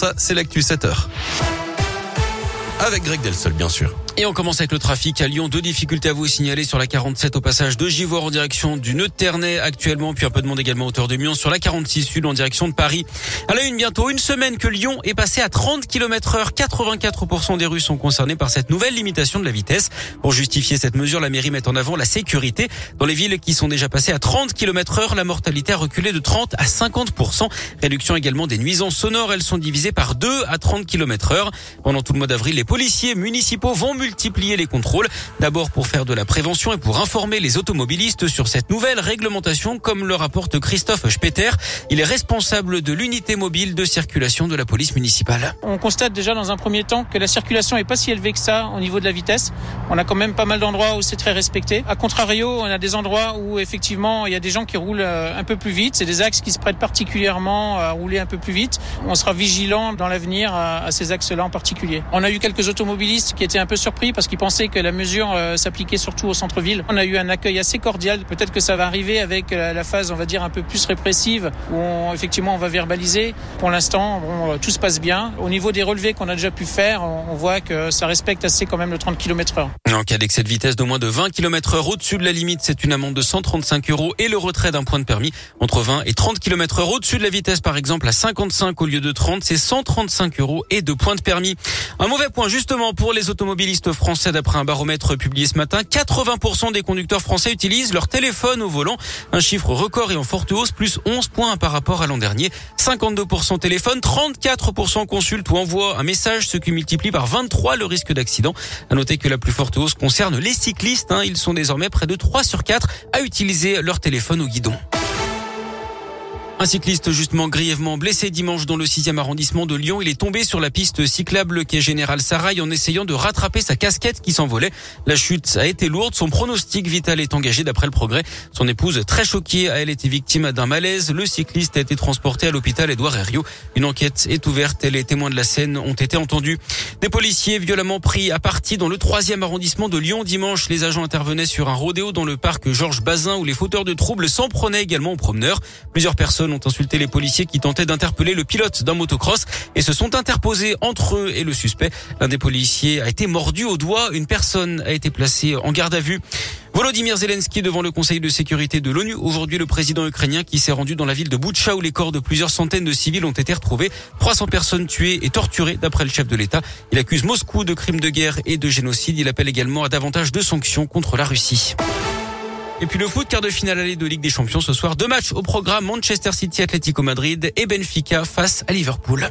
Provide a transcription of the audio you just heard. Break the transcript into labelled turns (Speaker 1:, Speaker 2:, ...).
Speaker 1: Ça, c'est l'actu 7 heures. Avec Greg Delsol, bien sûr.
Speaker 2: Et on commence avec le trafic à Lyon. Deux difficultés à vous signaler sur la 47 au passage de Givor en direction du nœud actuellement, puis un peu de monde également hauteur de Mion sur la 46 sud en direction de Paris. À la une bientôt, une semaine que Lyon est passé à 30 km heure. 84% des rues sont concernées par cette nouvelle limitation de la vitesse. Pour justifier cette mesure, la mairie met en avant la sécurité. Dans les villes qui sont déjà passées à 30 km heure, la mortalité a reculé de 30 à 50%. Réduction également des nuisances sonores. Elles sont divisées par 2 à 30 km heure. Pendant tout le mois d'avril, les policiers municipaux vont multiplier les contrôles. D'abord pour faire de la prévention et pour informer les automobilistes sur cette nouvelle réglementation, comme le rapporte Christophe Speter. Il est responsable de l'unité mobile de circulation de la police municipale.
Speaker 3: On constate déjà dans un premier temps que la circulation est pas si élevée que ça au niveau de la vitesse. On a quand même pas mal d'endroits où c'est très respecté. A contrario, on a des endroits où effectivement il y a des gens qui roulent euh, un peu plus vite. C'est des axes qui se prêtent particulièrement à rouler un peu plus vite. On sera vigilant dans l'avenir à ces axes-là en particulier. On a eu quelques automobilistes qui étaient un peu surpris parce qu'ils pensaient que la mesure euh, s'appliquait surtout au centre-ville. On a eu un accueil assez cordial. Peut-être que ça va arriver avec euh, la phase, on va dire, un peu plus répressive où on, effectivement on va verbaliser. Pour l'instant, bon, euh, tout se passe bien. Au niveau des relevés qu'on a déjà pu faire, on voit que ça respecte assez quand même le 30 km heure.
Speaker 2: En cas d'excès de vitesse de moins de 20 km heure au-dessus de la limite, c'est une amende de 135 euros et le retrait d'un point de permis entre 20 et 30 km heure au-dessus de la vitesse, par exemple, à 55 au lieu de 30, c'est 135 euros et deux points de permis. Un mauvais point, justement, pour les automobilistes français d'après un baromètre publié ce matin. 80% des conducteurs français utilisent leur téléphone au volant. Un chiffre record et en forte hausse, plus 11 points par rapport à l'an dernier. 52% téléphone, 34% consultent ou envoient un message, ce qui multiplie par 23 le risque d'accident. À noter que la plus forte hausse concerne les cyclistes. Hein. Ils sont désormais près de 3 sur 4 à utiliser leur téléphone au guidon. Un cycliste justement grièvement blessé dimanche dans le 6e arrondissement de Lyon. Il est tombé sur la piste cyclable est Général Sarail en essayant de rattraper sa casquette qui s'envolait. La chute a été lourde. Son pronostic vital est engagé d'après le progrès. Son épouse, très choquée, a elle été victime d'un malaise. Le cycliste a été transporté à l'hôpital Édouard Herriot. Une enquête est ouverte et les témoins de la scène ont été entendus. Des policiers violemment pris à partie dans le 3e arrondissement de Lyon dimanche. Les agents intervenaient sur un rodéo dans le parc Georges Bazin où les fauteurs de troubles s'en prenaient également aux promeneurs. Plusieurs personnes ont insulté les policiers qui tentaient d'interpeller le pilote d'un motocross et se sont interposés entre eux et le suspect. L'un des policiers a été mordu au doigt. Une personne a été placée en garde à vue. Volodymyr Zelensky devant le Conseil de sécurité de l'ONU. Aujourd'hui, le président ukrainien qui s'est rendu dans la ville de Boutcha où les corps de plusieurs centaines de civils ont été retrouvés. 300 personnes tuées et torturées d'après le chef de l'État. Il accuse Moscou de crimes de guerre et de génocide. Il appelle également à davantage de sanctions contre la Russie. Et puis le foot, quart de finale allée de Ligue des Champions ce soir. Deux matchs au programme Manchester City, Atlético Madrid et Benfica face à Liverpool.